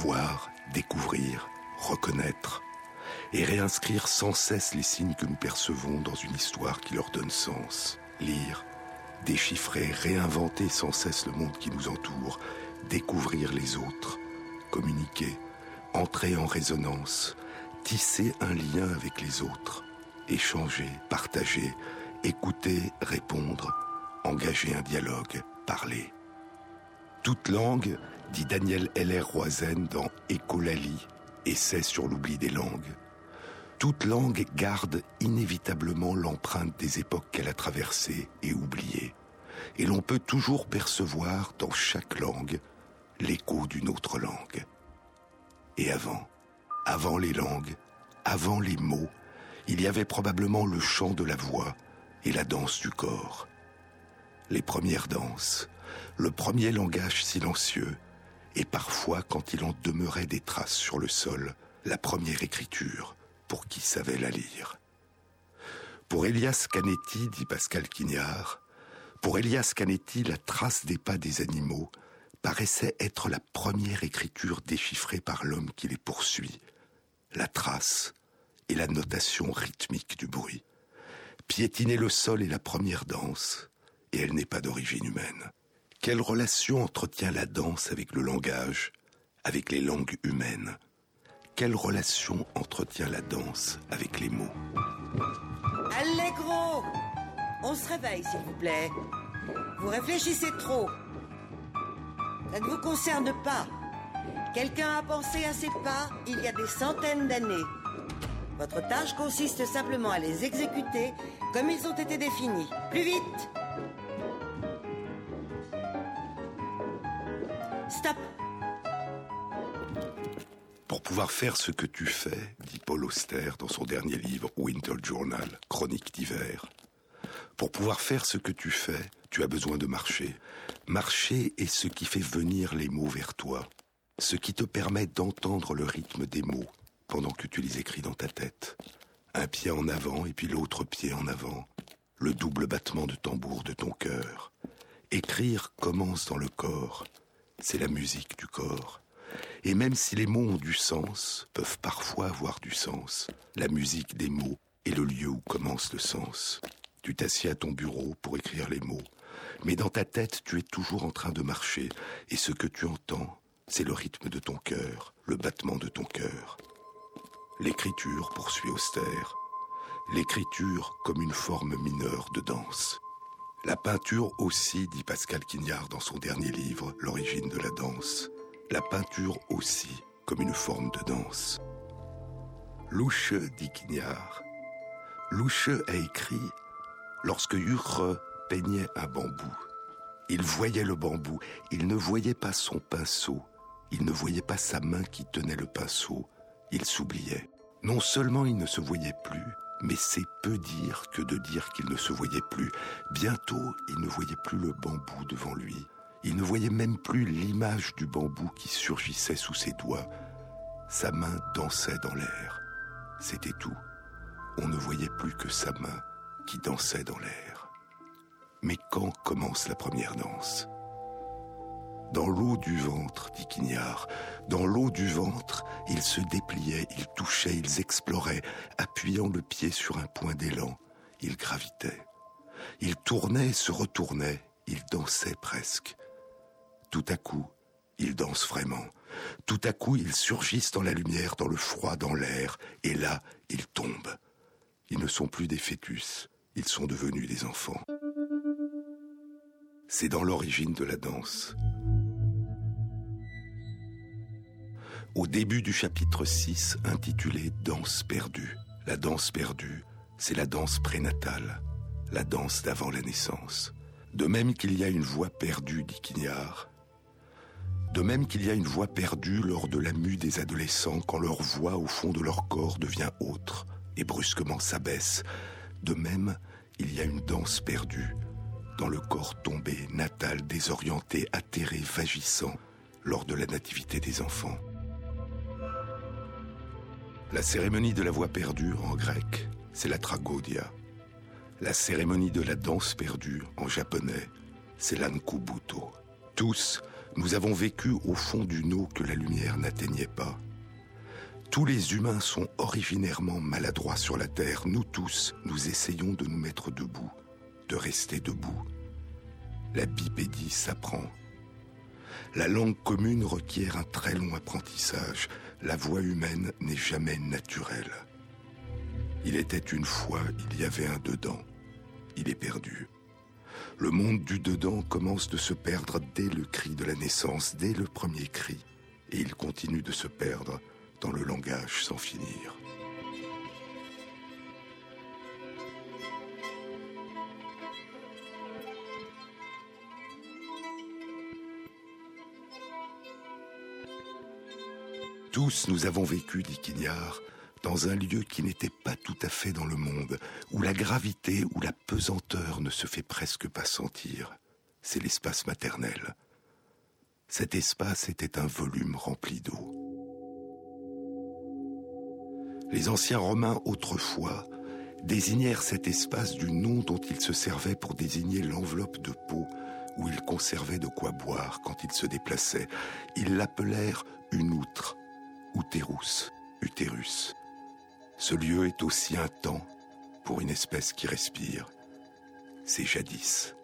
Voir, découvrir, reconnaître et réinscrire sans cesse les signes que nous percevons dans une histoire qui leur donne sens. Lire, déchiffrer, réinventer sans cesse le monde qui nous entoure, découvrir les autres, communiquer, entrer en résonance, tisser un lien avec les autres, échanger, partager, écouter, répondre, engager un dialogue, parler. Toute langue, dit Daniel Heller Roizen dans Écolalie, essai sur l'oubli des langues. Toute langue garde inévitablement l'empreinte des époques qu'elle a traversées et oubliées. Et l'on peut toujours percevoir dans chaque langue l'écho d'une autre langue. Et avant, avant les langues, avant les mots, il y avait probablement le chant de la voix et la danse du corps. Les premières danses, le premier langage silencieux, et parfois, quand il en demeurait des traces sur le sol, la première écriture, pour qui savait la lire. Pour Elias Canetti, dit Pascal Quignard, pour Elias Canetti, la trace des pas des animaux paraissait être la première écriture déchiffrée par l'homme qui les poursuit, la trace et la notation rythmique du bruit. Piétiner le sol est la première danse, et elle n'est pas d'origine humaine. Quelle relation entretient la danse avec le langage, avec les langues humaines? Quelle relation entretient la danse avec les mots? Allegro On se réveille, s'il vous plaît. Vous réfléchissez trop. Ça ne vous concerne pas. Quelqu'un a pensé à ces pas il y a des centaines d'années. Votre tâche consiste simplement à les exécuter comme ils ont été définis. Plus vite Stop Pour pouvoir faire ce que tu fais, dit Paul Auster dans son dernier livre Winter Journal, Chronique d'hiver, pour pouvoir faire ce que tu fais, tu as besoin de marcher. Marcher est ce qui fait venir les mots vers toi, ce qui te permet d'entendre le rythme des mots pendant que tu les écris dans ta tête. Un pied en avant et puis l'autre pied en avant, le double battement de tambour de ton cœur. Écrire commence dans le corps, c'est la musique du corps. Et même si les mots ont du sens, peuvent parfois avoir du sens, la musique des mots est le lieu où commence le sens. Tu t'assieds à ton bureau pour écrire les mots, mais dans ta tête tu es toujours en train de marcher, et ce que tu entends, c'est le rythme de ton cœur, le battement de ton cœur. L'écriture, poursuit Austère, l'écriture comme une forme mineure de danse. La peinture aussi, dit Pascal Quignard dans son dernier livre, L'origine de la danse. La peinture aussi comme une forme de danse. Louche, dit Quignard. Louche a écrit Lorsque Hurre peignait un bambou, il voyait le bambou, il ne voyait pas son pinceau, il ne voyait pas sa main qui tenait le pinceau, il s'oubliait. Non seulement il ne se voyait plus, mais c'est peu dire que de dire qu'il ne se voyait plus. Bientôt, il ne voyait plus le bambou devant lui. Il ne voyait même plus l'image du bambou qui surgissait sous ses doigts. Sa main dansait dans l'air. C'était tout. On ne voyait plus que sa main qui dansait dans l'air. Mais quand commence la première danse? Dans l'eau du ventre, dit Quignard, dans l'eau du ventre, ils se dépliaient, ils touchaient, ils exploraient, appuyant le pied sur un point d'élan, ils gravitaient. Ils tournaient, se retournaient, ils dansaient presque. Tout à coup, ils dansent vraiment. Tout à coup, ils surgissent dans la lumière, dans le froid, dans l'air, et là, ils tombent. Ils ne sont plus des fœtus, ils sont devenus des enfants. C'est dans l'origine de la danse. Au début du chapitre 6, intitulé Danse perdue. La danse perdue, c'est la danse prénatale, la danse d'avant la naissance. De même qu'il y a une voix perdue, dit Quignard. De même qu'il y a une voix perdue lors de la mue des adolescents quand leur voix au fond de leur corps devient autre et brusquement s'abaisse. De même, il y a une danse perdue dans le corps tombé, natal, désorienté, atterré, vagissant lors de la nativité des enfants. La cérémonie de la voix perdue en grec, c'est la tragodia. La cérémonie de la danse perdue en japonais, c'est l'ankubuto. Tous, nous avons vécu au fond d'une eau que la lumière n'atteignait pas. Tous les humains sont originairement maladroits sur la terre. Nous tous, nous essayons de nous mettre debout, de rester debout. La bipédie s'apprend. La langue commune requiert un très long apprentissage. La voix humaine n'est jamais naturelle. Il était une fois, il y avait un dedans. Il est perdu. Le monde du dedans commence de se perdre dès le cri de la naissance, dès le premier cri, et il continue de se perdre dans le langage sans finir. Tous nous avons vécu, dit Quignard, dans un lieu qui n'était pas tout à fait dans le monde, où la gravité ou la pesanteur ne se fait presque pas sentir. C'est l'espace maternel. Cet espace était un volume rempli d'eau. Les anciens Romains autrefois désignèrent cet espace du nom dont ils se servaient pour désigner l'enveloppe de peau où ils conservaient de quoi boire quand ils se déplaçaient. Ils l'appelèrent une outre, utérus, utérus. Ce lieu est aussi un temps pour une espèce qui respire. C'est jadis.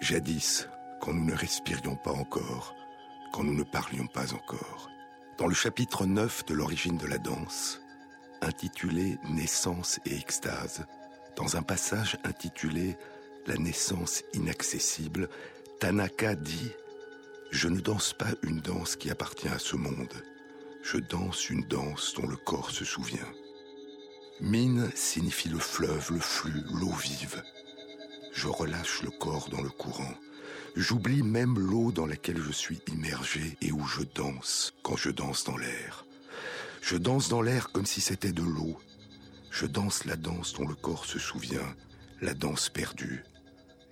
Jadis, quand nous ne respirions pas encore, quand nous ne parlions pas encore. Dans le chapitre 9 de l'origine de la danse, intitulé Naissance et extase, dans un passage intitulé La naissance inaccessible, Tanaka dit Je ne danse pas une danse qui appartient à ce monde je danse une danse dont le corps se souvient. Mine signifie le fleuve, le flux, l'eau vive. Je relâche le corps dans le courant. J'oublie même l'eau dans laquelle je suis immergé et où je danse quand je danse dans l'air. Je danse dans l'air comme si c'était de l'eau. Je danse la danse dont le corps se souvient, la danse perdue.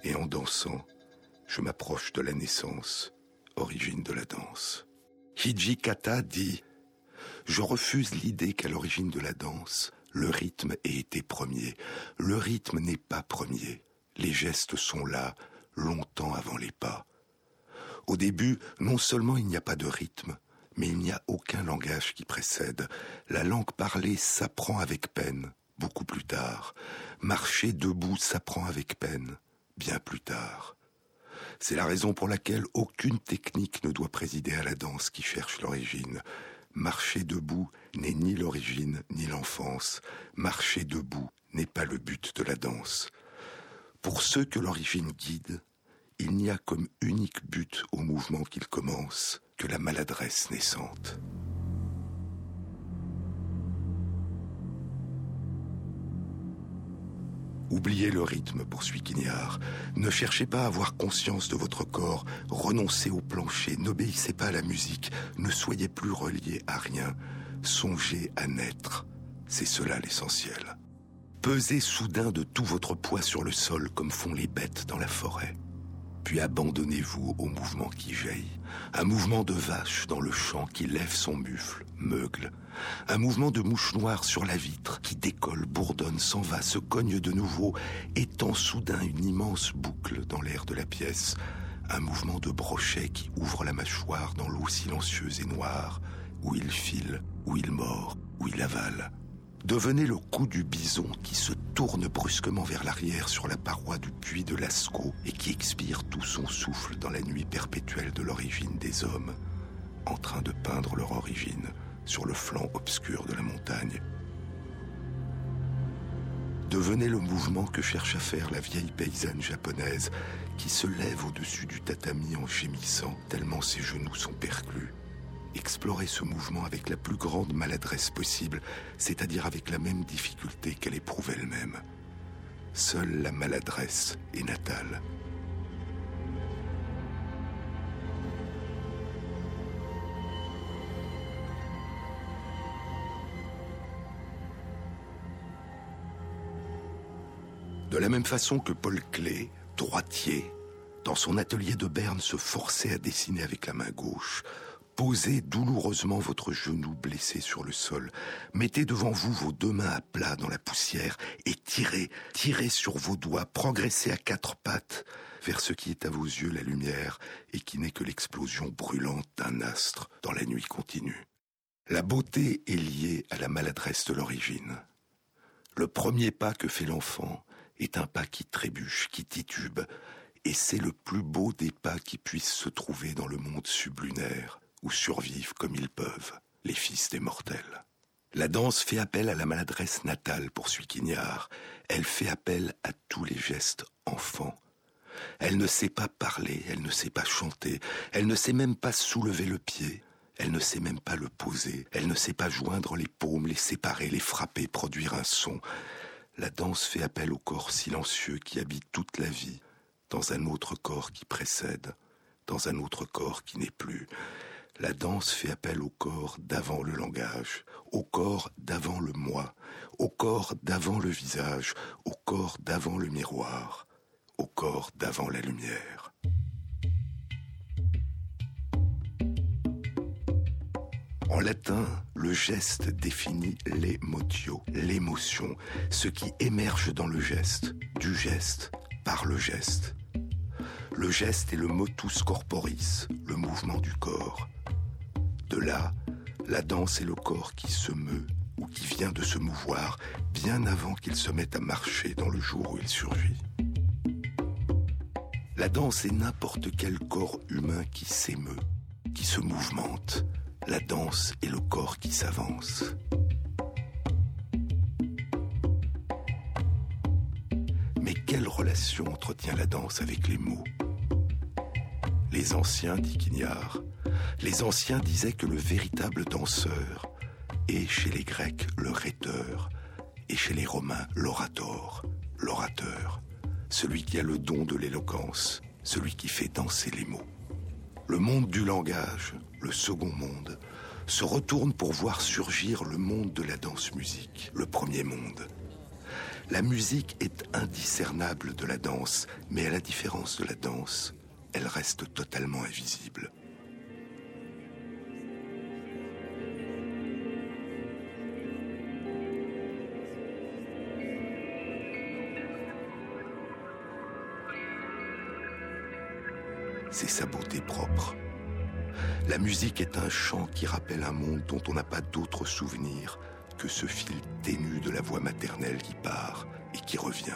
Et en dansant, je m'approche de la naissance, origine de la danse. Hijikata dit je refuse l'idée qu'à l'origine de la danse, le rythme ait été premier. Le rythme n'est pas premier. Les gestes sont là, longtemps avant les pas. Au début, non seulement il n'y a pas de rythme, mais il n'y a aucun langage qui précède. La langue parlée s'apprend avec peine, beaucoup plus tard. Marcher debout s'apprend avec peine, bien plus tard. C'est la raison pour laquelle aucune technique ne doit présider à la danse qui cherche l'origine. Marcher debout n'est ni l'origine ni l'enfance. Marcher debout n'est pas le but de la danse. Pour ceux que l'origine guide, il n'y a comme unique but au mouvement qu'il commence que la maladresse naissante. Oubliez le rythme, poursuit Quignard. Ne cherchez pas à avoir conscience de votre corps. Renoncez au plancher. N'obéissez pas à la musique. Ne soyez plus reliés à rien. Songez à naître. C'est cela l'essentiel. Pesez soudain de tout votre poids sur le sol comme font les bêtes dans la forêt. Puis abandonnez-vous au mouvement qui jaillit. Un mouvement de vache dans le champ qui lève son mufle, meugle. Un mouvement de mouche noire sur la vitre qui décolle, bourdonne, s'en va, se cogne de nouveau, étend soudain une immense boucle dans l'air de la pièce. Un mouvement de brochet qui ouvre la mâchoire dans l'eau silencieuse et noire, où il file, où il mord, où il avale devenait le cou du bison qui se tourne brusquement vers l'arrière sur la paroi du puits de Lascaux et qui expire tout son souffle dans la nuit perpétuelle de l'origine des hommes, en train de peindre leur origine sur le flanc obscur de la montagne. Devenait le mouvement que cherche à faire la vieille paysanne japonaise qui se lève au-dessus du tatami en gémissant tellement ses genoux sont perclus explorer ce mouvement avec la plus grande maladresse possible, c'est-à-dire avec la même difficulté qu'elle éprouve elle-même. seule la maladresse est natale. De la même façon que Paul Klee, droitier, dans son atelier de Berne se forçait à dessiner avec la main gauche, Posez douloureusement votre genou blessé sur le sol. Mettez devant vous vos deux mains à plat dans la poussière et tirez, tirez sur vos doigts, progressez à quatre pattes vers ce qui est à vos yeux la lumière et qui n'est que l'explosion brûlante d'un astre dans la nuit continue. La beauté est liée à la maladresse de l'origine. Le premier pas que fait l'enfant est un pas qui trébuche, qui titube, et c'est le plus beau des pas qui puissent se trouver dans le monde sublunaire, où survivent comme ils peuvent les fils des mortels. La danse fait appel à la maladresse natale, poursuit Quignard. Elle fait appel à tous les gestes enfants. Elle ne sait pas parler, elle ne sait pas chanter, elle ne sait même pas soulever le pied, elle ne sait même pas le poser, elle ne sait pas joindre les paumes, les séparer, les frapper, produire un son. La danse fait appel au corps silencieux qui habite toute la vie, dans un autre corps qui précède, dans un autre corps qui n'est plus. La danse fait appel au corps d'avant le langage, au corps d'avant le moi, au corps d'avant le visage, au corps d'avant le miroir, au corps d'avant la lumière. En latin, le geste définit l'émotio, l'émotion, ce qui émerge dans le geste, du geste, par le geste. Le geste est le motus corporis, le mouvement du corps. De là, la danse est le corps qui se meut ou qui vient de se mouvoir bien avant qu'il se mette à marcher dans le jour où il surgit. La danse est n'importe quel corps humain qui s'émeut, qui se mouvemente. La danse est le corps qui s'avance. Mais quelle relation entretient la danse avec les mots? Les anciens, dit Quignard, les anciens disaient que le véritable danseur est chez les Grecs le rhéteur et chez les Romains l'orator, l'orateur, celui qui a le don de l'éloquence, celui qui fait danser les mots. Le monde du langage, le second monde, se retourne pour voir surgir le monde de la danse-musique, le premier monde. La musique est indiscernable de la danse, mais à la différence de la danse, elle reste totalement invisible. c'est sa beauté propre. La musique est un chant qui rappelle un monde dont on n'a pas d'autre souvenir que ce fil ténu de la voix maternelle qui part et qui revient.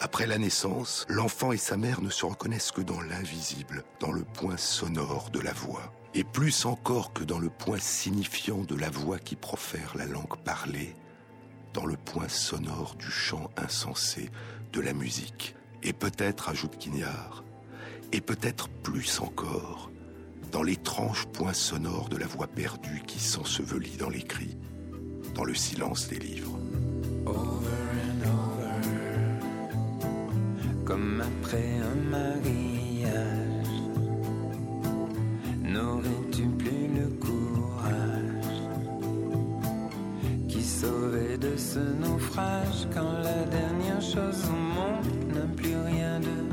Après la naissance, l'enfant et sa mère ne se reconnaissent que dans l'invisible, dans le point sonore de la voix, et plus encore que dans le point signifiant de la voix qui profère la langue parlée, dans le point sonore du chant insensé de la musique, et peut-être, ajoute Quignard, et peut-être plus encore dans l'étrange point sonore de la voix perdue qui s'ensevelit dans les cris, dans le silence des livres. Over and over, comme après un mariage, n'aurais-tu plus le courage qui sauvait de ce naufrage quand la dernière chose au monde n'a plus rien de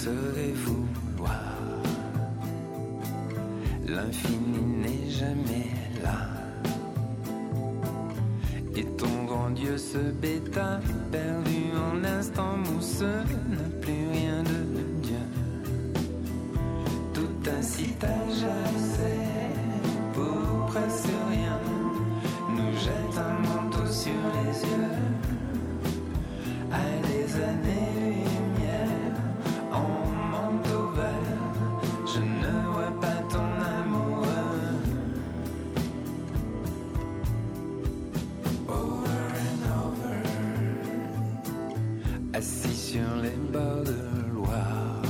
Dieu? serait vouloir. L'infini n'est jamais là. Et ton grand Dieu se bêta, perdu en instant mousseux, n'a plus rien de Dieu. Tout incite à pour presque rien, nous jette un manteau sur les yeux. assis sur les bords de Loire,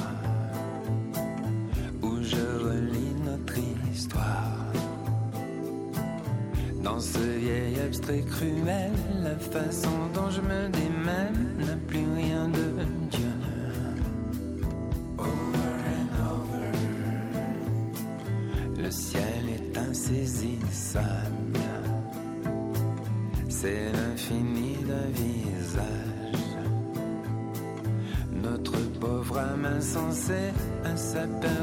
où je relis notre histoire. Dans ce vieil abstrait cruel, la façon dont je me démène n'a plus rien de à sa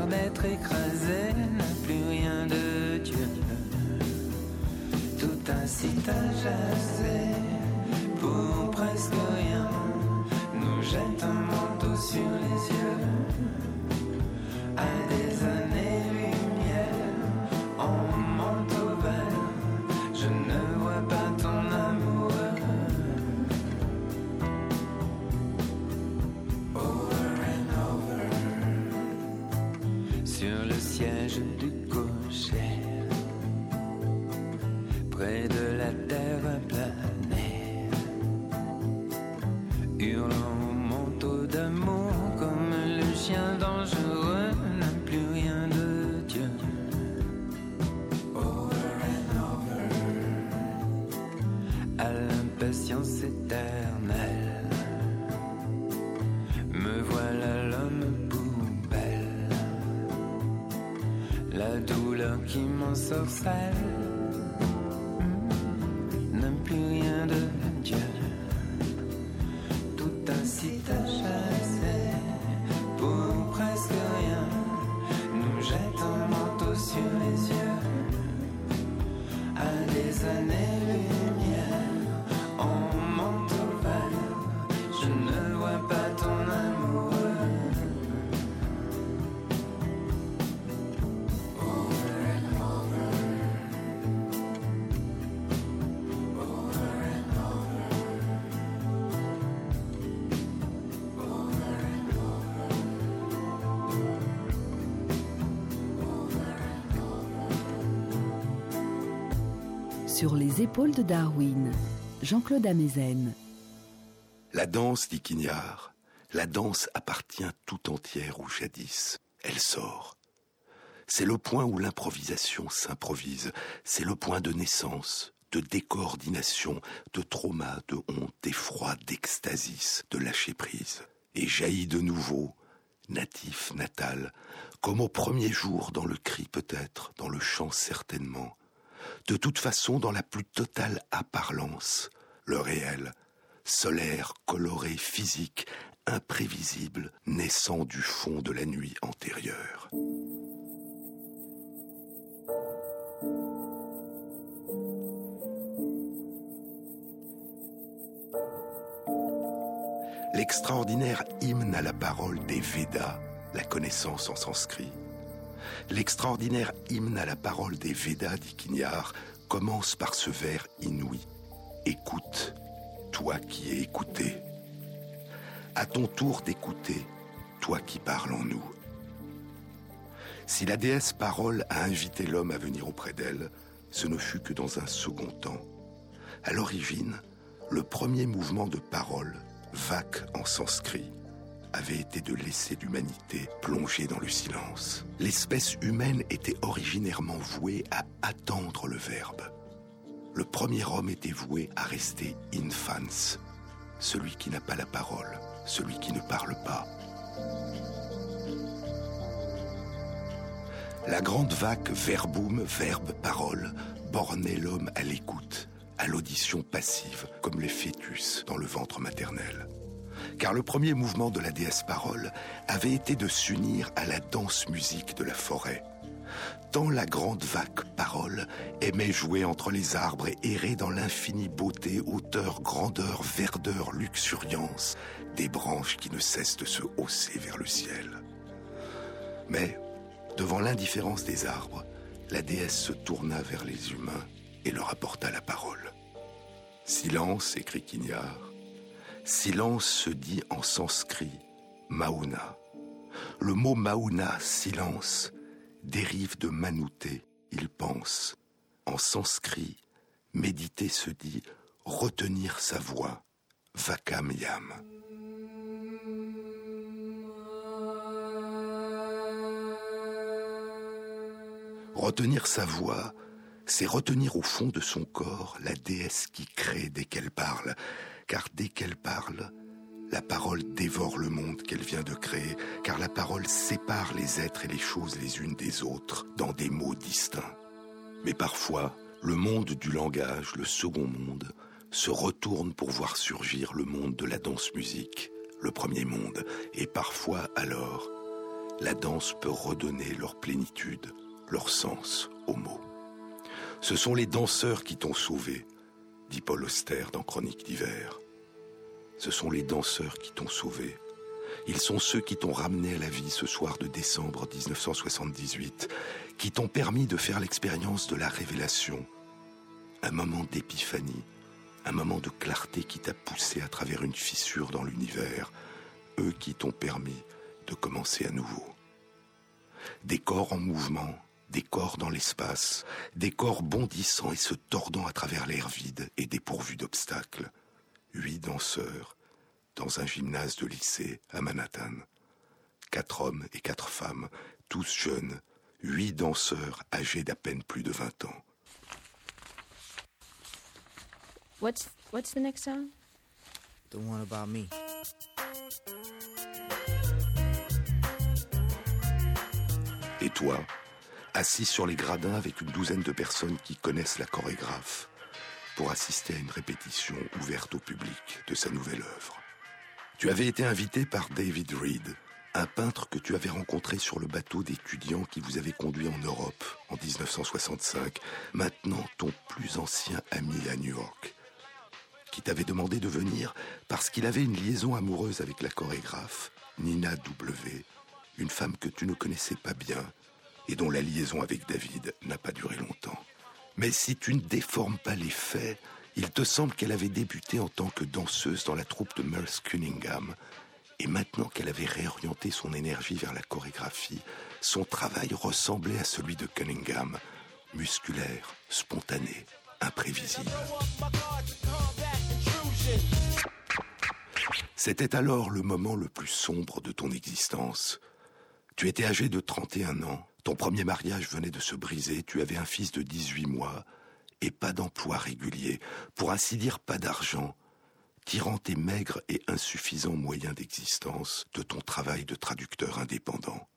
qui m'ensorcelle n'a plus rien de Dieu. Tout incite à les épaules de Darwin, Jean-Claude Amezen. La danse, dit Quignard, la danse appartient tout entière au jadis. Elle sort. C'est le point où l'improvisation s'improvise. C'est le point de naissance, de décoordination, de trauma, de honte, d'effroi, d'extasis, de lâcher prise. Et jaillit de nouveau, natif, natal, comme au premier jour dans le cri peut-être, dans le chant certainement, de toute façon dans la plus totale apparence, le réel, solaire, coloré, physique, imprévisible, naissant du fond de la nuit antérieure. L'extraordinaire hymne à la parole des Védas, la connaissance en sanskrit, L'extraordinaire hymne à la parole des Védas, dit Quignard, commence par ce vers inouï. Écoute, toi qui es écouté. À ton tour d'écouter, toi qui parles en nous. Si la déesse Parole a invité l'homme à venir auprès d'elle, ce ne fut que dans un second temps. À l'origine, le premier mouvement de parole, vac en sanskrit, avait été de laisser l'humanité plongée dans le silence. L'espèce humaine était originairement vouée à attendre le verbe. Le premier homme était voué à rester infans, celui qui n'a pas la parole, celui qui ne parle pas. La grande vague verbum, verbe, parole, bornait l'homme à l'écoute, à l'audition passive, comme les fœtus dans le ventre maternel car le premier mouvement de la déesse parole avait été de s'unir à la danse-musique de la forêt. Tant la grande vague parole aimait jouer entre les arbres et errer dans l'infinie beauté, hauteur, grandeur, verdeur, luxuriance des branches qui ne cessent de se hausser vers le ciel. Mais, devant l'indifférence des arbres, la déesse se tourna vers les humains et leur apporta la parole. Silence, écrit Quignard, Silence se dit en sanskrit mauna. Le mot mauna, silence, dérive de manouté, il pense. En sanskrit, méditer se dit retenir sa voix, vakam yam. Retenir sa voix, c'est retenir au fond de son corps la déesse qui crée dès qu'elle parle, car dès qu'elle parle, la parole dévore le monde qu'elle vient de créer, car la parole sépare les êtres et les choses les unes des autres dans des mots distincts. Mais parfois, le monde du langage, le second monde, se retourne pour voir surgir le monde de la danse-musique, le premier monde, et parfois alors, la danse peut redonner leur plénitude, leur sens aux mots. Ce sont les danseurs qui t'ont sauvé, dit Paul Auster dans Chronique d'hiver. Ce sont les danseurs qui t'ont sauvé. Ils sont ceux qui t'ont ramené à la vie ce soir de décembre 1978, qui t'ont permis de faire l'expérience de la révélation, un moment d'épiphanie, un moment de clarté qui t'a poussé à travers une fissure dans l'univers, eux qui t'ont permis de commencer à nouveau. Des corps en mouvement, des corps dans l'espace, des corps bondissant et se tordant à travers l'air vide et dépourvus d'obstacles. Huit danseurs dans un gymnase de lycée à Manhattan. Quatre hommes et quatre femmes, tous jeunes, huit danseurs âgés d'à peine plus de vingt ans. What's what's the next song? The one about me. Et toi, assis sur les gradins avec une douzaine de personnes qui connaissent la chorégraphe, pour assister à une répétition ouverte au public de sa nouvelle œuvre. Tu avais été invité par David Reed, un peintre que tu avais rencontré sur le bateau d'étudiants qui vous avait conduit en Europe en 1965, maintenant ton plus ancien ami à New York, qui t'avait demandé de venir parce qu'il avait une liaison amoureuse avec la chorégraphe Nina W., une femme que tu ne connaissais pas bien et dont la liaison avec David n'a pas duré longtemps. Mais si tu ne déformes pas les faits, il te semble qu'elle avait débuté en tant que danseuse dans la troupe de Merce Cunningham. Et maintenant qu'elle avait réorienté son énergie vers la chorégraphie, son travail ressemblait à celui de Cunningham, musculaire, spontané, imprévisible. C'était alors le moment le plus sombre de ton existence. Tu étais âgé de 31 ans, ton premier mariage venait de se briser, tu avais un fils de 18 mois et pas d'emploi régulier, pour ainsi dire pas d'argent, tirant tes maigres et insuffisants moyens d'existence de ton travail de traducteur indépendant.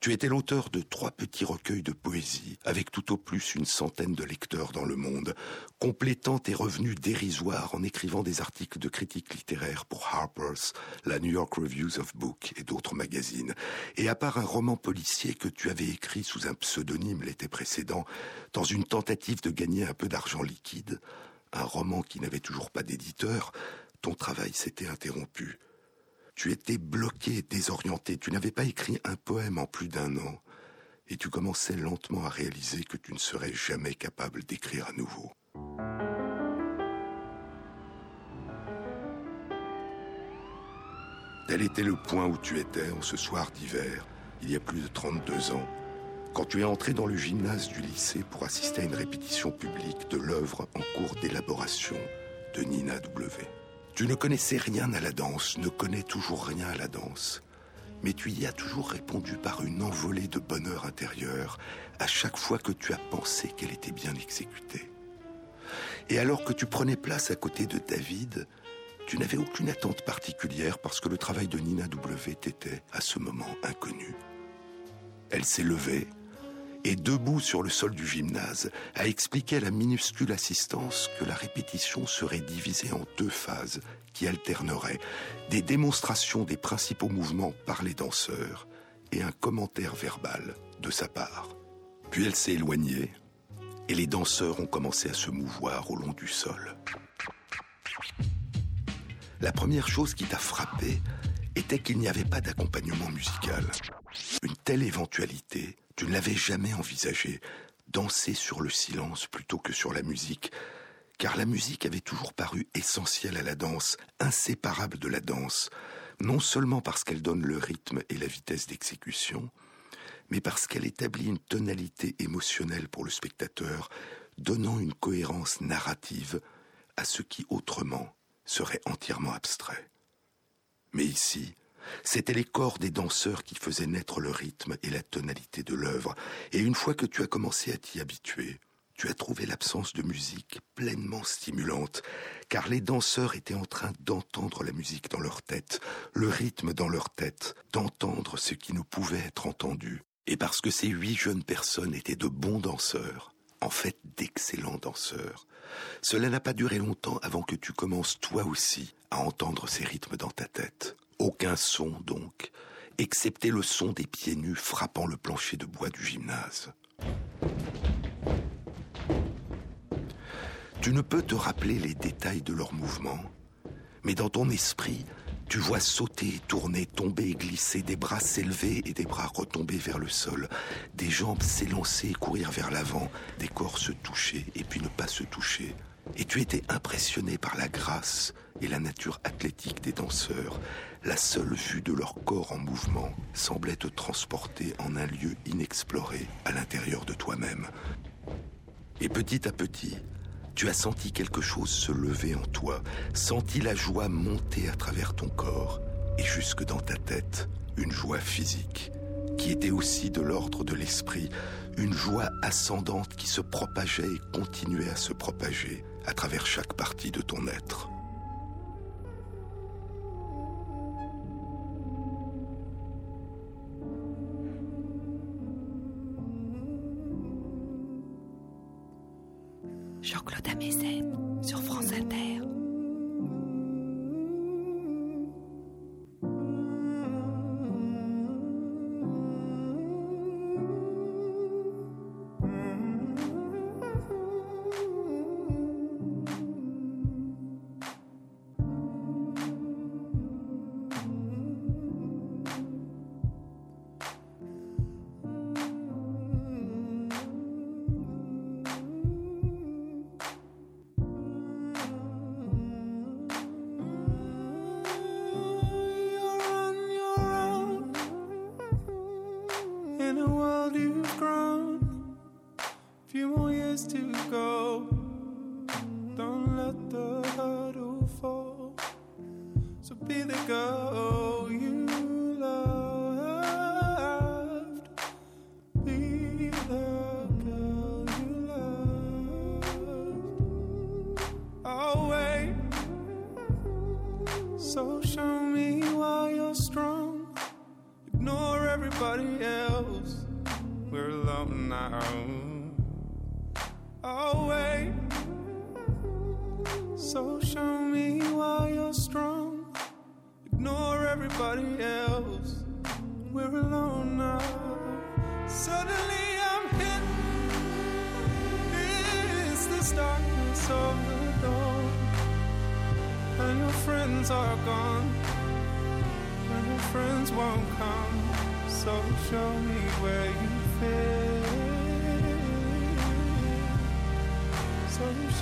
Tu étais l'auteur de trois petits recueils de poésie, avec tout au plus une centaine de lecteurs dans le monde, complétant tes revenus dérisoires en écrivant des articles de critique littéraire pour Harper's, la New York Reviews of Books et d'autres magazines. Et à part un roman policier que tu avais écrit sous un pseudonyme l'été précédent, dans une tentative de gagner un peu d'argent liquide, un roman qui n'avait toujours pas d'éditeur, ton travail s'était interrompu. Tu étais bloqué, désorienté, tu n'avais pas écrit un poème en plus d'un an, et tu commençais lentement à réaliser que tu ne serais jamais capable d'écrire à nouveau. Tel était le point où tu étais en ce soir d'hiver, il y a plus de 32 ans, quand tu es entré dans le gymnase du lycée pour assister à une répétition publique de l'œuvre en cours d'élaboration de Nina W. Tu ne connaissais rien à la danse, ne connais toujours rien à la danse, mais tu y as toujours répondu par une envolée de bonheur intérieur à chaque fois que tu as pensé qu'elle était bien exécutée. Et alors que tu prenais place à côté de David, tu n'avais aucune attente particulière parce que le travail de Nina W t'était à ce moment inconnu. Elle s'est levée, et debout sur le sol du gymnase, a expliqué à la minuscule assistance que la répétition serait divisée en deux phases qui alterneraient des démonstrations des principaux mouvements par les danseurs et un commentaire verbal de sa part. Puis elle s'est éloignée et les danseurs ont commencé à se mouvoir au long du sol. La première chose qui t'a frappé était qu'il n'y avait pas d'accompagnement musical. Une telle éventualité tu ne l'avais jamais envisagé, danser sur le silence plutôt que sur la musique, car la musique avait toujours paru essentielle à la danse, inséparable de la danse, non seulement parce qu'elle donne le rythme et la vitesse d'exécution, mais parce qu'elle établit une tonalité émotionnelle pour le spectateur, donnant une cohérence narrative à ce qui autrement serait entièrement abstrait. Mais ici, C'étaient les corps des danseurs qui faisaient naître le rythme et la tonalité de l'œuvre, et une fois que tu as commencé à t'y habituer, tu as trouvé l'absence de musique pleinement stimulante, car les danseurs étaient en train d'entendre la musique dans leur tête, le rythme dans leur tête, d'entendre ce qui ne pouvait être entendu. Et parce que ces huit jeunes personnes étaient de bons danseurs, en fait d'excellents danseurs, cela n'a pas duré longtemps avant que tu commences toi aussi à entendre ces rythmes dans ta tête. Aucun son donc, excepté le son des pieds nus frappant le plancher de bois du gymnase. Tu ne peux te rappeler les détails de leurs mouvements, mais dans ton esprit, tu vois sauter, tourner, tomber, glisser, des bras s'élever et des bras retomber vers le sol, des jambes s'élancer et courir vers l'avant, des corps se toucher et puis ne pas se toucher. Et tu étais impressionné par la grâce et la nature athlétique des danseurs. La seule vue de leur corps en mouvement semblait te transporter en un lieu inexploré à l'intérieur de toi-même. Et petit à petit, tu as senti quelque chose se lever en toi, senti la joie monter à travers ton corps et jusque dans ta tête, une joie physique, qui était aussi de l'ordre de l'esprit, une joie ascendante qui se propageait et continuait à se propager à travers chaque partie de ton être. Jean-Claude Amezen sur France Inter.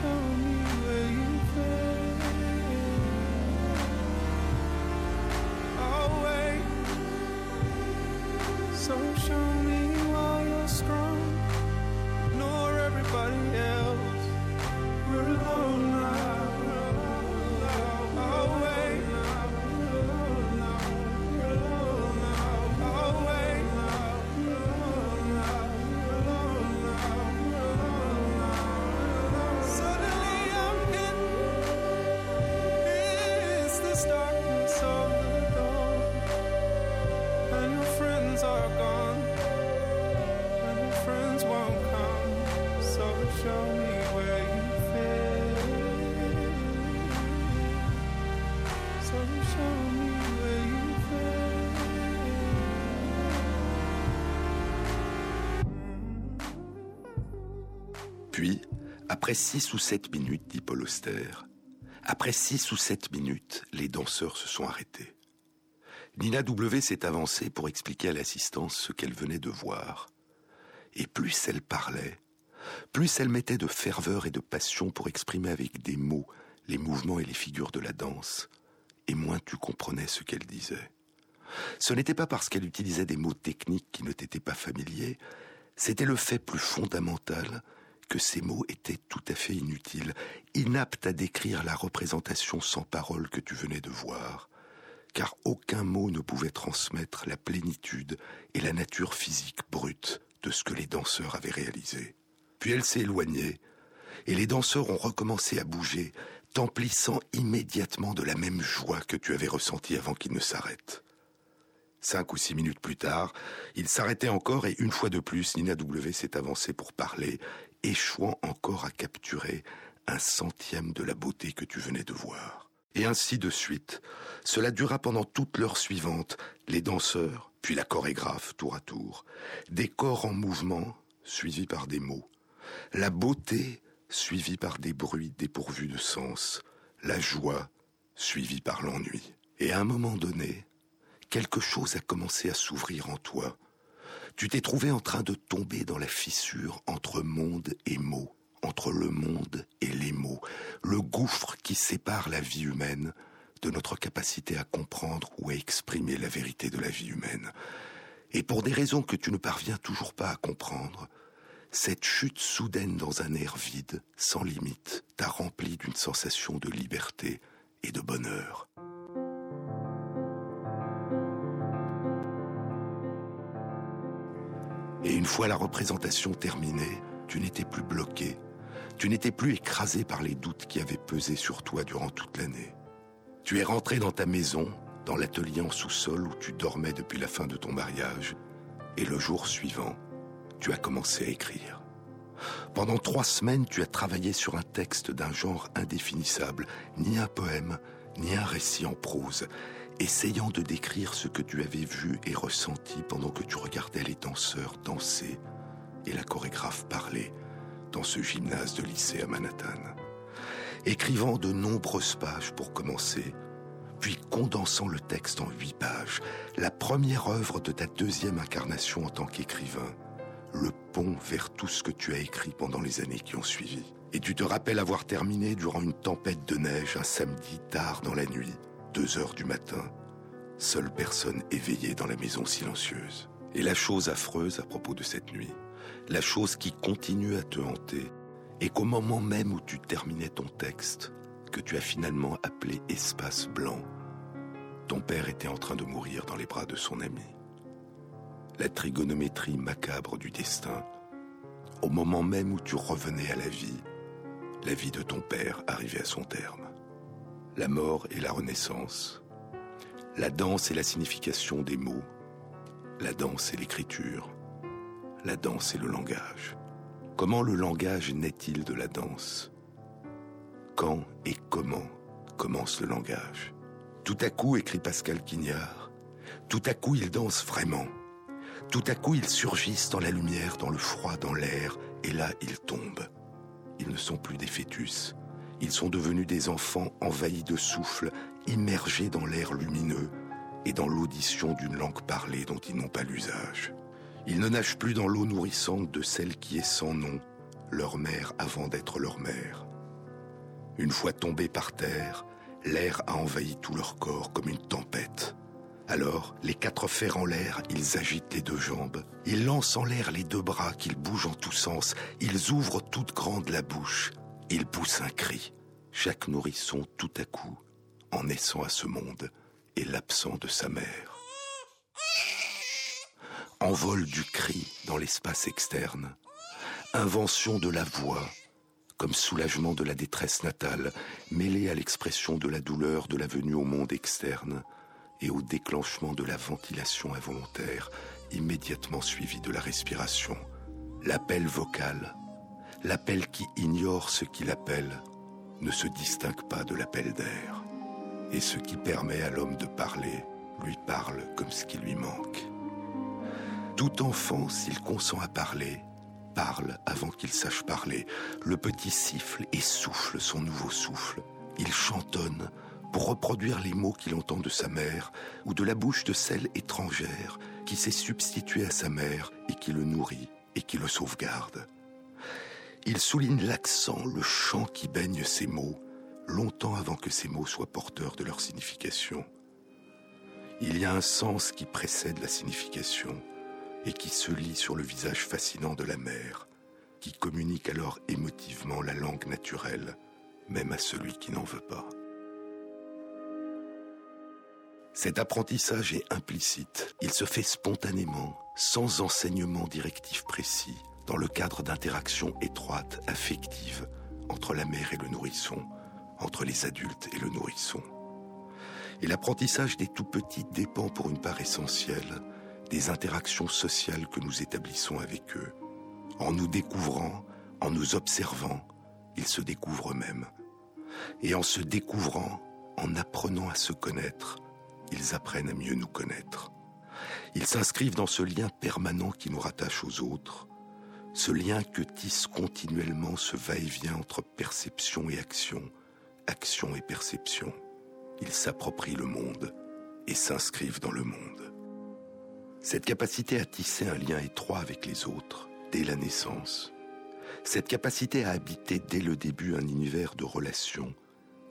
show me where you've been. Après six ou sept minutes, dit Paul Auster, après six ou sept minutes, les danseurs se sont arrêtés. Nina W s'est avancée pour expliquer à l'assistance ce qu'elle venait de voir. Et plus elle parlait, plus elle mettait de ferveur et de passion pour exprimer avec des mots les mouvements et les figures de la danse, et moins tu comprenais ce qu'elle disait. Ce n'était pas parce qu'elle utilisait des mots techniques qui ne t'étaient pas familiers, c'était le fait plus fondamental ces mots étaient tout à fait inutiles, inaptes à décrire la représentation sans parole que tu venais de voir, car aucun mot ne pouvait transmettre la plénitude et la nature physique brute de ce que les danseurs avaient réalisé. Puis elle s'est éloignée, et les danseurs ont recommencé à bouger, t'emplissant immédiatement de la même joie que tu avais ressentie avant qu'ils ne s'arrêtent. Cinq ou six minutes plus tard, ils s'arrêtaient encore et une fois de plus, Nina W s'est avancée pour parler, échouant encore à capturer un centième de la beauté que tu venais de voir. Et ainsi de suite. Cela dura pendant toute l'heure suivante, les danseurs, puis la chorégraphe tour à tour, des corps en mouvement, suivis par des mots, la beauté suivie par des bruits dépourvus de sens, la joie suivie par l'ennui. Et à un moment donné, quelque chose a commencé à s'ouvrir en toi. Tu t'es trouvé en train de tomber dans la fissure entre monde et mots, entre le monde et les mots, le gouffre qui sépare la vie humaine de notre capacité à comprendre ou à exprimer la vérité de la vie humaine. Et pour des raisons que tu ne parviens toujours pas à comprendre, cette chute soudaine dans un air vide, sans limite, t'a rempli d'une sensation de liberté et de bonheur. Et une fois la représentation terminée, tu n'étais plus bloqué, tu n'étais plus écrasé par les doutes qui avaient pesé sur toi durant toute l'année. Tu es rentré dans ta maison, dans l'atelier en sous-sol où tu dormais depuis la fin de ton mariage, et le jour suivant, tu as commencé à écrire. Pendant trois semaines, tu as travaillé sur un texte d'un genre indéfinissable, ni un poème, ni un récit en prose, essayant de décrire ce que tu avais vu et ressenti pendant que tu regardais les danseurs danser et la chorégraphe parler dans ce gymnase de lycée à Manhattan. Écrivant de nombreuses pages pour commencer, puis condensant le texte en huit pages, la première œuvre de ta deuxième incarnation en tant qu'écrivain, le pont vers tout ce que tu as écrit pendant les années qui ont suivi. Et tu te rappelles avoir terminé durant une tempête de neige un samedi tard dans la nuit, deux heures du matin, seule personne éveillée dans la maison silencieuse. Et la chose affreuse à propos de cette nuit, la chose qui continue à te hanter, est qu'au moment même où tu terminais ton texte, que tu as finalement appelé espace blanc, ton père était en train de mourir dans les bras de son ami la trigonométrie macabre du destin, au moment même où tu revenais à la vie, la vie de ton père arrivait à son terme. La mort et la renaissance, la danse et la signification des mots, la danse et l'écriture, la danse et le langage. Comment le langage naît-il de la danse? Quand et comment commence le langage? Tout à coup, écrit Pascal Quignard, tout à coup il danse vraiment. Tout à coup, ils surgissent dans la lumière, dans le froid, dans l'air, et là, ils tombent. Ils ne sont plus des fœtus. Ils sont devenus des enfants envahis de souffle, immergés dans l'air lumineux et dans l'audition d'une langue parlée dont ils n'ont pas l'usage. Ils ne nagent plus dans l'eau nourrissante de celle qui est sans nom, leur mère avant d'être leur mère. Une fois tombés par terre, l'air a envahi tout leur corps comme une tempête. Alors, les quatre fers en l'air, ils agitent les deux jambes, ils lancent en l'air les deux bras, qu'ils bougent en tous sens, ils ouvrent toute grande la bouche, ils poussent un cri. Chaque nourrisson, tout à coup, en naissant à ce monde, est l'absent de sa mère. Envol du cri dans l'espace externe, invention de la voix, comme soulagement de la détresse natale, mêlée à l'expression de la douleur de la venue au monde externe, et au déclenchement de la ventilation involontaire, immédiatement suivi de la respiration. L'appel vocal, l'appel qui ignore ce qu'il appelle, ne se distingue pas de l'appel d'air. Et ce qui permet à l'homme de parler lui parle comme ce qui lui manque. Tout enfant, s'il consent à parler, parle avant qu'il sache parler. Le petit siffle et souffle son nouveau souffle. Il chantonne pour reproduire les mots qu'il entend de sa mère ou de la bouche de celle étrangère qui s'est substituée à sa mère et qui le nourrit et qui le sauvegarde. Il souligne l'accent, le chant qui baigne ces mots, longtemps avant que ces mots soient porteurs de leur signification. Il y a un sens qui précède la signification et qui se lit sur le visage fascinant de la mère, qui communique alors émotivement la langue naturelle, même à celui qui n'en veut pas. Cet apprentissage est implicite. Il se fait spontanément, sans enseignement directif précis, dans le cadre d'interactions étroites, affectives, entre la mère et le nourrisson, entre les adultes et le nourrisson. Et l'apprentissage des tout petits dépend pour une part essentielle des interactions sociales que nous établissons avec eux. En nous découvrant, en nous observant, ils se découvrent eux-mêmes. Et en se découvrant, en apprenant à se connaître, ils apprennent à mieux nous connaître. Ils s'inscrivent dans ce lien permanent qui nous rattache aux autres, ce lien que tisse continuellement ce va-et-vient entre perception et action, action et perception. Ils s'approprient le monde et s'inscrivent dans le monde. Cette capacité à tisser un lien étroit avec les autres dès la naissance, cette capacité à habiter dès le début un univers de relations,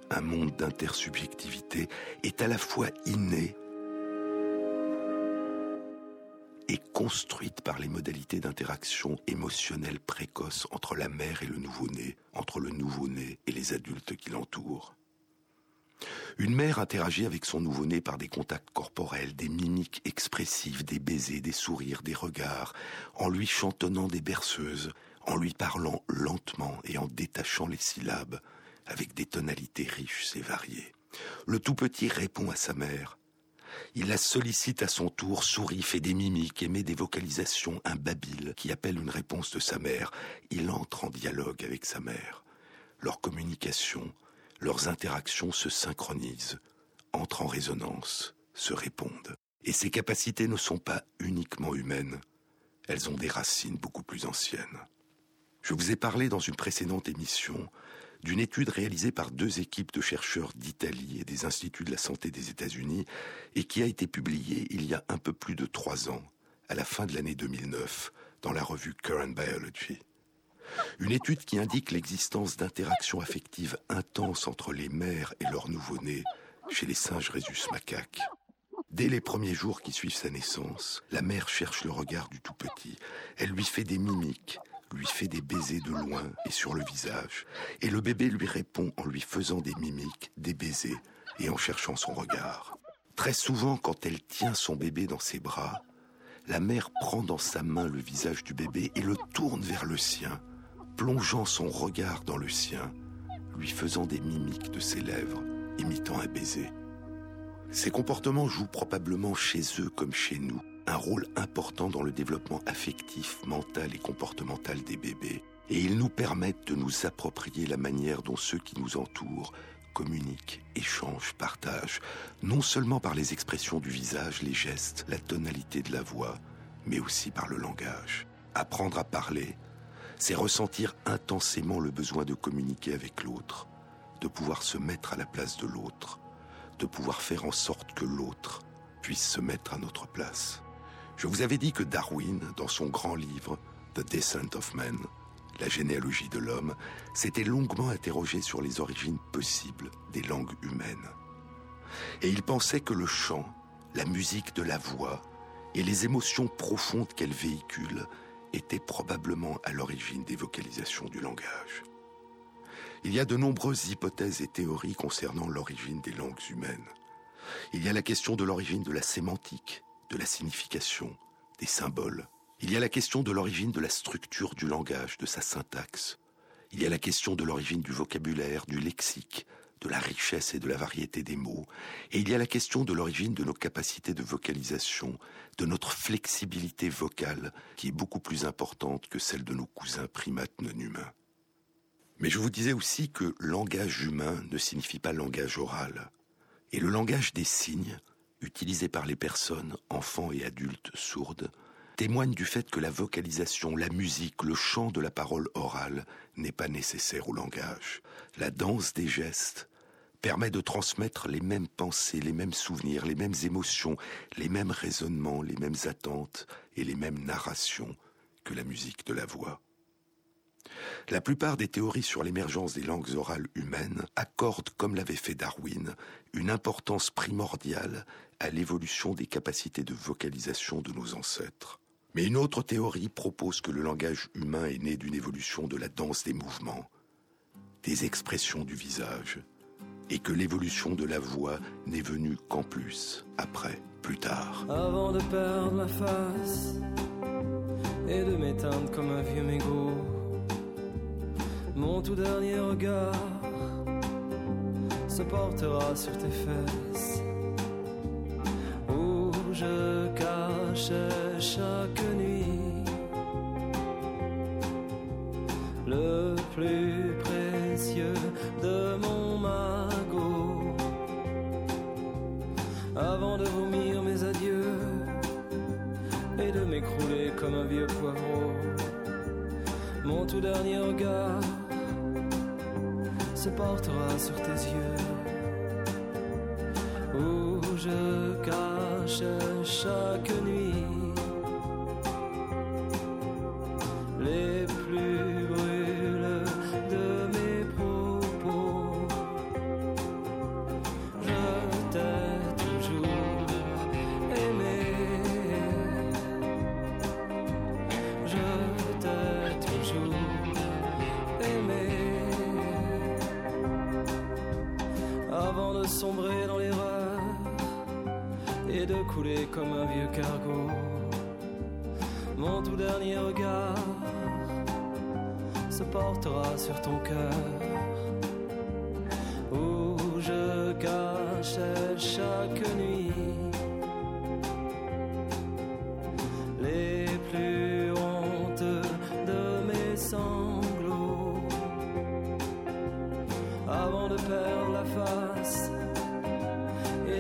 un monde d'intersubjectivité est à la fois innée et construite par les modalités d'interaction émotionnelle précoce entre la mère et le nouveau-né, entre le nouveau-né et les adultes qui l'entourent. Une mère interagit avec son nouveau-né par des contacts corporels, des mimiques expressives, des baisers, des sourires, des regards, en lui chantonnant des berceuses, en lui parlant lentement et en détachant les syllabes, avec des tonalités riches et variées. Le tout petit répond à sa mère. Il la sollicite à son tour, sourit, fait des mimiques, émet des vocalisations, un babil qui appelle une réponse de sa mère. Il entre en dialogue avec sa mère. Leur communication, leurs interactions se synchronisent, entrent en résonance, se répondent. Et ces capacités ne sont pas uniquement humaines, elles ont des racines beaucoup plus anciennes. Je vous ai parlé dans une précédente émission d'une étude réalisée par deux équipes de chercheurs d'Italie et des instituts de la santé des États-Unis et qui a été publiée il y a un peu plus de trois ans, à la fin de l'année 2009, dans la revue Current Biology. Une étude qui indique l'existence d'interactions affectives intenses entre les mères et leurs nouveau-nés chez les singes rhésus macaques. Dès les premiers jours qui suivent sa naissance, la mère cherche le regard du tout petit. Elle lui fait des mimiques, lui fait des baisers de loin et sur le visage, et le bébé lui répond en lui faisant des mimiques, des baisers et en cherchant son regard. Très souvent, quand elle tient son bébé dans ses bras, la mère prend dans sa main le visage du bébé et le tourne vers le sien, plongeant son regard dans le sien, lui faisant des mimiques de ses lèvres, imitant un baiser. Ces comportements jouent probablement chez eux comme chez nous un rôle important dans le développement affectif, mental et comportemental des bébés, et ils nous permettent de nous approprier la manière dont ceux qui nous entourent communiquent, échangent, partagent, non seulement par les expressions du visage, les gestes, la tonalité de la voix, mais aussi par le langage. Apprendre à parler, c'est ressentir intensément le besoin de communiquer avec l'autre, de pouvoir se mettre à la place de l'autre, de pouvoir faire en sorte que l'autre puisse se mettre à notre place. Je vous avais dit que Darwin, dans son grand livre The Descent of Man, la généalogie de l'homme, s'était longuement interrogé sur les origines possibles des langues humaines. Et il pensait que le chant, la musique de la voix et les émotions profondes qu'elle véhicule étaient probablement à l'origine des vocalisations du langage. Il y a de nombreuses hypothèses et théories concernant l'origine des langues humaines. Il y a la question de l'origine de la sémantique, de la signification, des symboles. Il y a la question de l'origine de la structure du langage, de sa syntaxe. Il y a la question de l'origine du vocabulaire, du lexique, de la richesse et de la variété des mots. Et il y a la question de l'origine de nos capacités de vocalisation, de notre flexibilité vocale, qui est beaucoup plus importante que celle de nos cousins primates non humains. Mais je vous disais aussi que langage humain ne signifie pas langage oral. Et le langage des signes, utilisé par les personnes, enfants et adultes sourdes, témoigne du fait que la vocalisation, la musique, le chant de la parole orale n'est pas nécessaire au langage. La danse des gestes permet de transmettre les mêmes pensées, les mêmes souvenirs, les mêmes émotions, les mêmes raisonnements, les mêmes attentes et les mêmes narrations que la musique de la voix. La plupart des théories sur l'émergence des langues orales humaines accordent, comme l'avait fait Darwin, une importance primordiale à l'évolution des capacités de vocalisation de nos ancêtres. Mais une autre théorie propose que le langage humain est né d'une évolution de la danse des mouvements, des expressions du visage, et que l'évolution de la voix n'est venue qu'en plus, après, plus tard. Avant de perdre face et de m'éteindre comme un vieux mégot, mon tout dernier regard se portera sur tes fesses mon tout dernier regard se portera sur tes yeux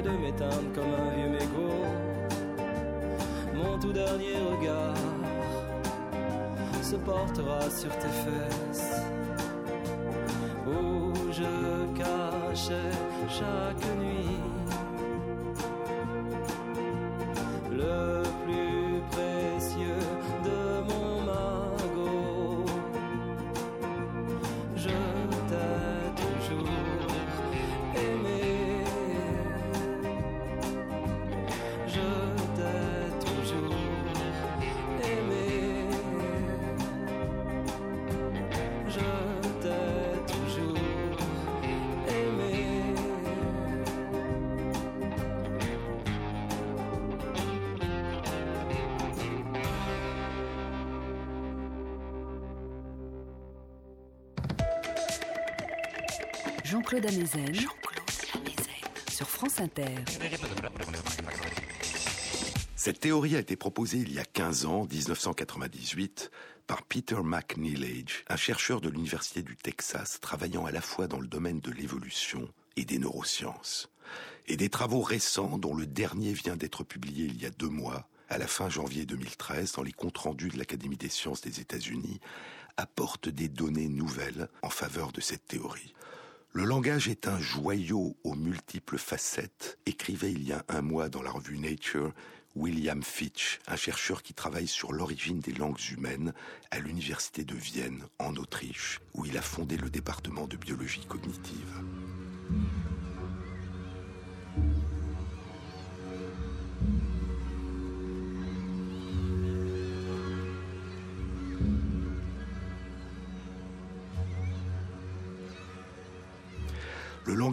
de m'éteindre comme un vieux mégot. Mon tout dernier regard se portera sur tes fesses. Où je cache chaque nuit Jean-Claude Amezen. Sur France Inter. Cette théorie a été proposée il y a 15 ans, 1998, par Peter McNeilage, un chercheur de l'Université du Texas travaillant à la fois dans le domaine de l'évolution et des neurosciences. Et des travaux récents, dont le dernier vient d'être publié il y a deux mois, à la fin janvier 2013, dans les comptes rendus de l'Académie des sciences des États-Unis, apportent des données nouvelles en faveur de cette théorie. Le langage est un joyau aux multiples facettes, écrivait il y a un mois dans la revue Nature William Fitch, un chercheur qui travaille sur l'origine des langues humaines à l'université de Vienne, en Autriche, où il a fondé le département de biologie cognitive.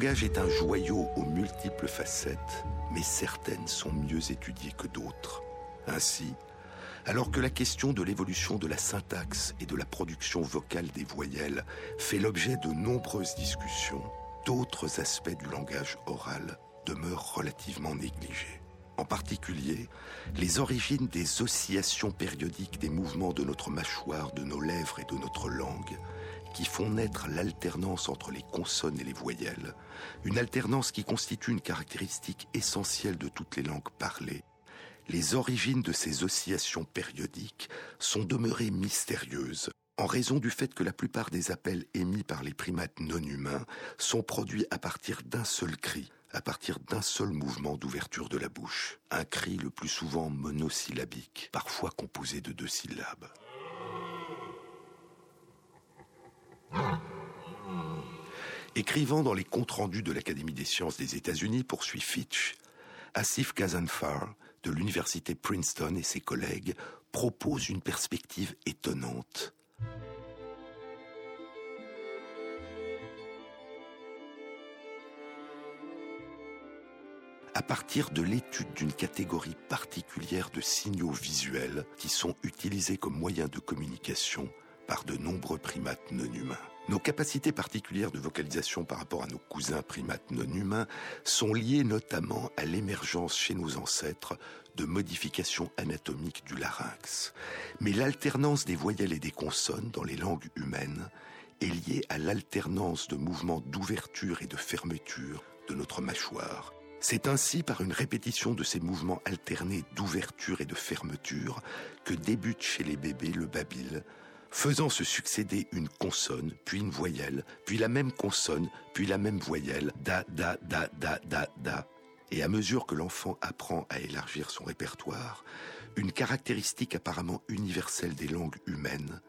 Langage est un joyau aux multiples facettes, mais certaines sont mieux étudiées que d'autres. Ainsi, alors que la question de l'évolution de la syntaxe et de la production vocale des voyelles fait l'objet de nombreuses discussions, d'autres aspects du langage oral demeurent relativement négligés. En particulier, les origines des oscillations périodiques des mouvements de notre mâchoire, de nos lèvres et de notre langue, qui font naître l'alternance entre les consonnes et les voyelles, une alternance qui constitue une caractéristique essentielle de toutes les langues parlées. Les origines de ces oscillations périodiques sont demeurées mystérieuses en raison du fait que la plupart des appels émis par les primates non humains sont produits à partir d'un seul cri, à partir d'un seul mouvement d'ouverture de la bouche, un cri le plus souvent monosyllabique, parfois composé de deux syllabes. Écrivant dans les comptes rendus de l'Académie des sciences des États-Unis, poursuit Fitch, Asif Kazanfar de l'université Princeton et ses collègues proposent une perspective étonnante. À partir de l'étude d'une catégorie particulière de signaux visuels qui sont utilisés comme moyen de communication par de nombreux primates non humains. Nos capacités particulières de vocalisation par rapport à nos cousins primates non humains sont liées notamment à l'émergence chez nos ancêtres de modifications anatomiques du larynx. Mais l'alternance des voyelles et des consonnes dans les langues humaines est liée à l'alternance de mouvements d'ouverture et de fermeture de notre mâchoire. C'est ainsi par une répétition de ces mouvements alternés d'ouverture et de fermeture que débute chez les bébés le babil, faisant se succéder une consonne, puis une voyelle, puis la même consonne, puis la même voyelle, da, da, da, da, da, da. Et à mesure que l'enfant apprend à élargir son répertoire, une caractéristique apparemment universelle des langues humaines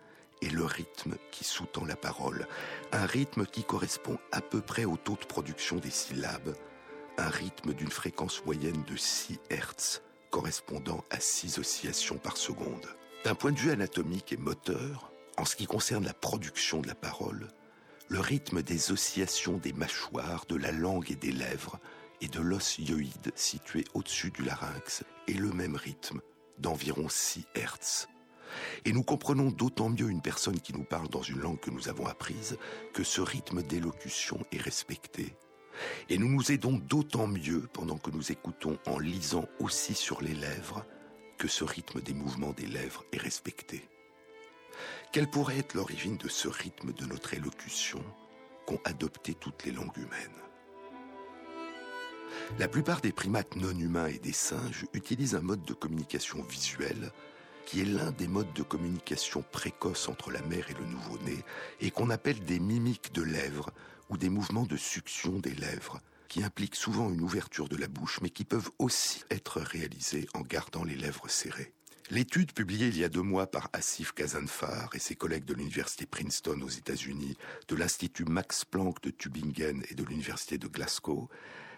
est le rythme qui sous-tend la parole, un rythme qui correspond à peu près au taux de production des syllabes, un rythme d'une fréquence moyenne de 6 Hz, correspondant à 6 oscillations par seconde. D'un point de vue anatomique et moteur, en ce qui concerne la production de la parole, le rythme des oscillations des mâchoires, de la langue et des lèvres et de l'os hyoïde situé au-dessus du larynx est le même rythme d'environ 6 Hertz. Et nous comprenons d'autant mieux une personne qui nous parle dans une langue que nous avons apprise que ce rythme d'élocution est respecté. Et nous nous aidons d'autant mieux pendant que nous écoutons en lisant aussi sur les lèvres que ce rythme des mouvements des lèvres est respecté. Quelle pourrait être l'origine de ce rythme de notre élocution qu'ont adopté toutes les langues humaines? La plupart des primates non humains et des singes utilisent un mode de communication visuelle qui est l'un des modes de communication précoces entre la mère et le nouveau-né et qu'on appelle des mimiques de lèvres ou des mouvements de succion des lèvres qui impliquent souvent une ouverture de la bouche mais qui peuvent aussi être réalisés en gardant les lèvres serrées. L'étude publiée il y a deux mois par Asif Kazanfar et ses collègues de l'université Princeton aux États-Unis, de l'Institut Max Planck de Tübingen et de l'université de Glasgow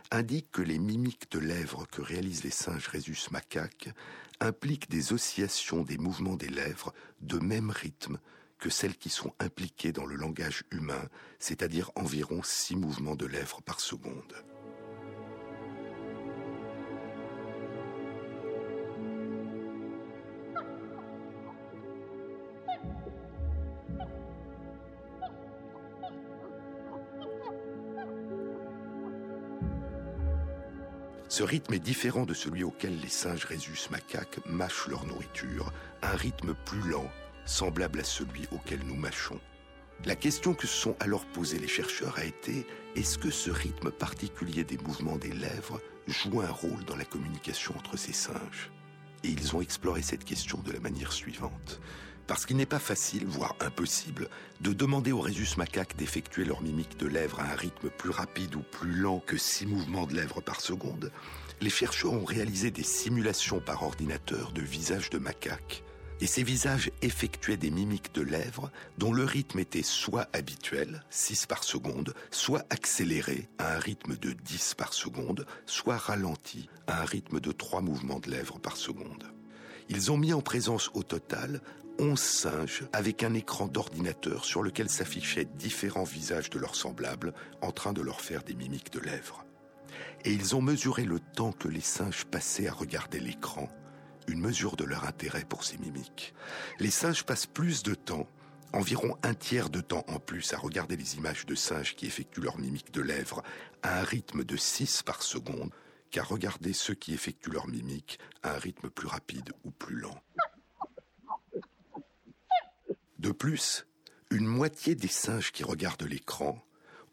indique que les mimiques de lèvres que réalisent les singes rhésus macaques impliquent des oscillations des mouvements des lèvres de même rythme que celles qui sont impliquées dans le langage humain, c'est-à-dire environ six mouvements de lèvres par seconde. Ce rythme est différent de celui auquel les singes rhésus macaques mâchent leur nourriture, un rythme plus lent, semblable à celui auquel nous mâchons. La question que se sont alors posées les chercheurs a été est-ce que ce rythme particulier des mouvements des lèvres joue un rôle dans la communication entre ces singes? Et ils ont exploré cette question de la manière suivante. Parce qu'il n'est pas facile, voire impossible, de demander aux rhésus macaques d'effectuer leur mimique de lèvres à un rythme plus rapide ou plus lent que six mouvements de lèvres par seconde, les chercheurs ont réalisé des simulations par ordinateur de visages de macaques. Et ces visages effectuaient des mimiques de lèvres dont le rythme était soit habituel, 6 par seconde, soit accéléré à un rythme de 10 par seconde, soit ralenti à un rythme de 3 mouvements de lèvres par seconde. Ils ont mis en présence au total 11 singes avec un écran d'ordinateur sur lequel s'affichaient différents visages de leurs semblables en train de leur faire des mimiques de lèvres. Et ils ont mesuré le temps que les singes passaient à regarder l'écran, une mesure de leur intérêt pour ces mimiques. Les singes passent plus de temps, environ un tiers de temps en plus, à regarder les images de singes qui effectuent leurs mimiques de lèvres à un rythme de 6 par seconde qu'à regarder ceux qui effectuent leurs mimiques à un rythme plus rapide ou plus lent. De plus, une moitié des singes qui regardent l'écran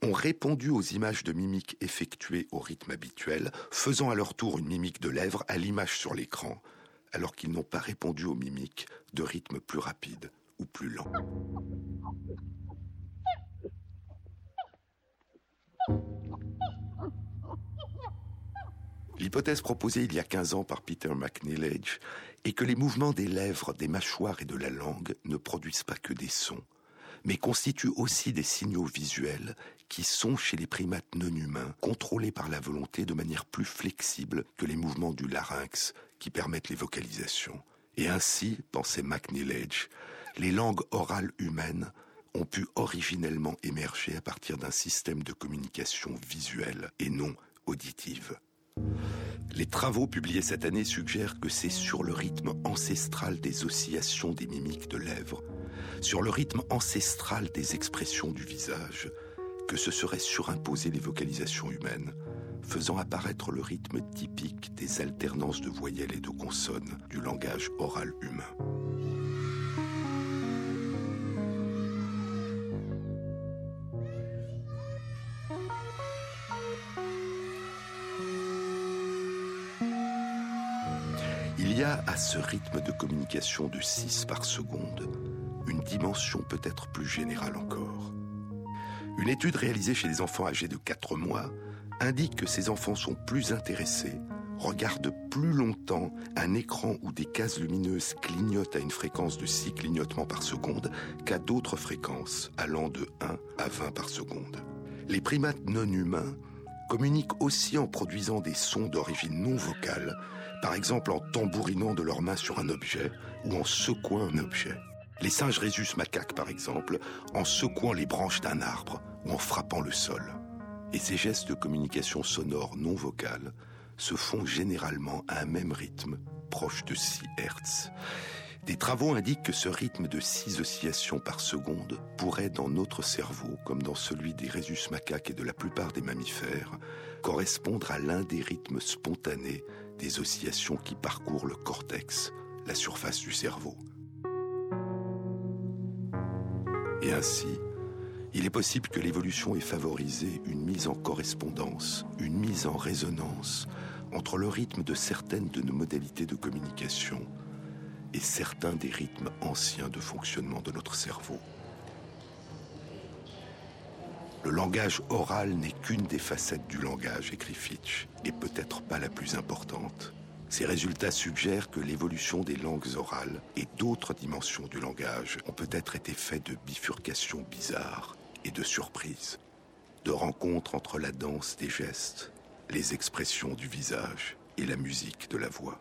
ont répondu aux images de mimiques effectuées au rythme habituel, faisant à leur tour une mimique de lèvres à l'image sur l'écran, alors qu'ils n'ont pas répondu aux mimiques de rythme plus rapide ou plus lent. L'hypothèse proposée il y a 15 ans par Peter McNeilage est que les mouvements des lèvres, des mâchoires et de la langue ne produisent pas que des sons, mais constituent aussi des signaux visuels qui sont chez les primates non humains contrôlés par la volonté de manière plus flexible que les mouvements du larynx qui permettent les vocalisations. Et ainsi, pensait McNeilage, les langues orales humaines ont pu originellement émerger à partir d'un système de communication visuelle et non auditive. Les travaux publiés cette année suggèrent que c'est sur le rythme ancestral des oscillations des mimiques de lèvres, sur le rythme ancestral des expressions du visage, que se serait surimposée les vocalisations humaines, faisant apparaître le rythme typique des alternances de voyelles et de consonnes du langage oral humain. Il y a à ce rythme de communication de 6 par seconde une dimension peut-être plus générale encore. Une étude réalisée chez les enfants âgés de 4 mois indique que ces enfants sont plus intéressés, regardent plus longtemps un écran où des cases lumineuses clignotent à une fréquence de 6 clignotements par seconde qu'à d'autres fréquences allant de 1 à 20 par seconde. Les primates non humains communiquent aussi en produisant des sons d'origine non vocale, par exemple en tambourinant de leurs mains sur un objet ou en secouant un objet. Les singes rhésus macaques, par exemple, en secouant les branches d'un arbre ou en frappant le sol. Et ces gestes de communication sonore non vocale se font généralement à un même rythme, proche de 6 Hertz. Des travaux indiquent que ce rythme de 6 oscillations par seconde pourrait, dans notre cerveau, comme dans celui des rhésus macaques et de la plupart des mammifères, correspondre à l'un des rythmes spontanés des oscillations qui parcourent le cortex, la surface du cerveau. Et ainsi, il est possible que l'évolution ait favorisé une mise en correspondance, une mise en résonance entre le rythme de certaines de nos modalités de communication et certains des rythmes anciens de fonctionnement de notre cerveau. Le langage oral n'est qu'une des facettes du langage, écrit Fitch, et peut-être pas la plus importante. Ces résultats suggèrent que l'évolution des langues orales et d'autres dimensions du langage ont peut-être été faits de bifurcations bizarres et de surprises, de rencontres entre la danse des gestes, les expressions du visage et la musique de la voix.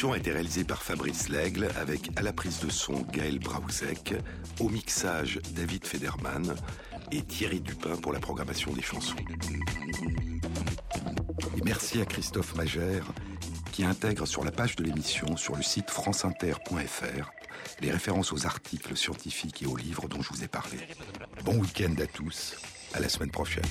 Émission a été réalisée par Fabrice Lègle avec à la prise de son Gaël Brausek, au mixage David Federman et Thierry Dupin pour la programmation des chansons. Merci à Christophe Magère qui intègre sur la page de l'émission sur le site franceinter.fr les références aux articles scientifiques et aux livres dont je vous ai parlé. Bon week-end à tous, à la semaine prochaine.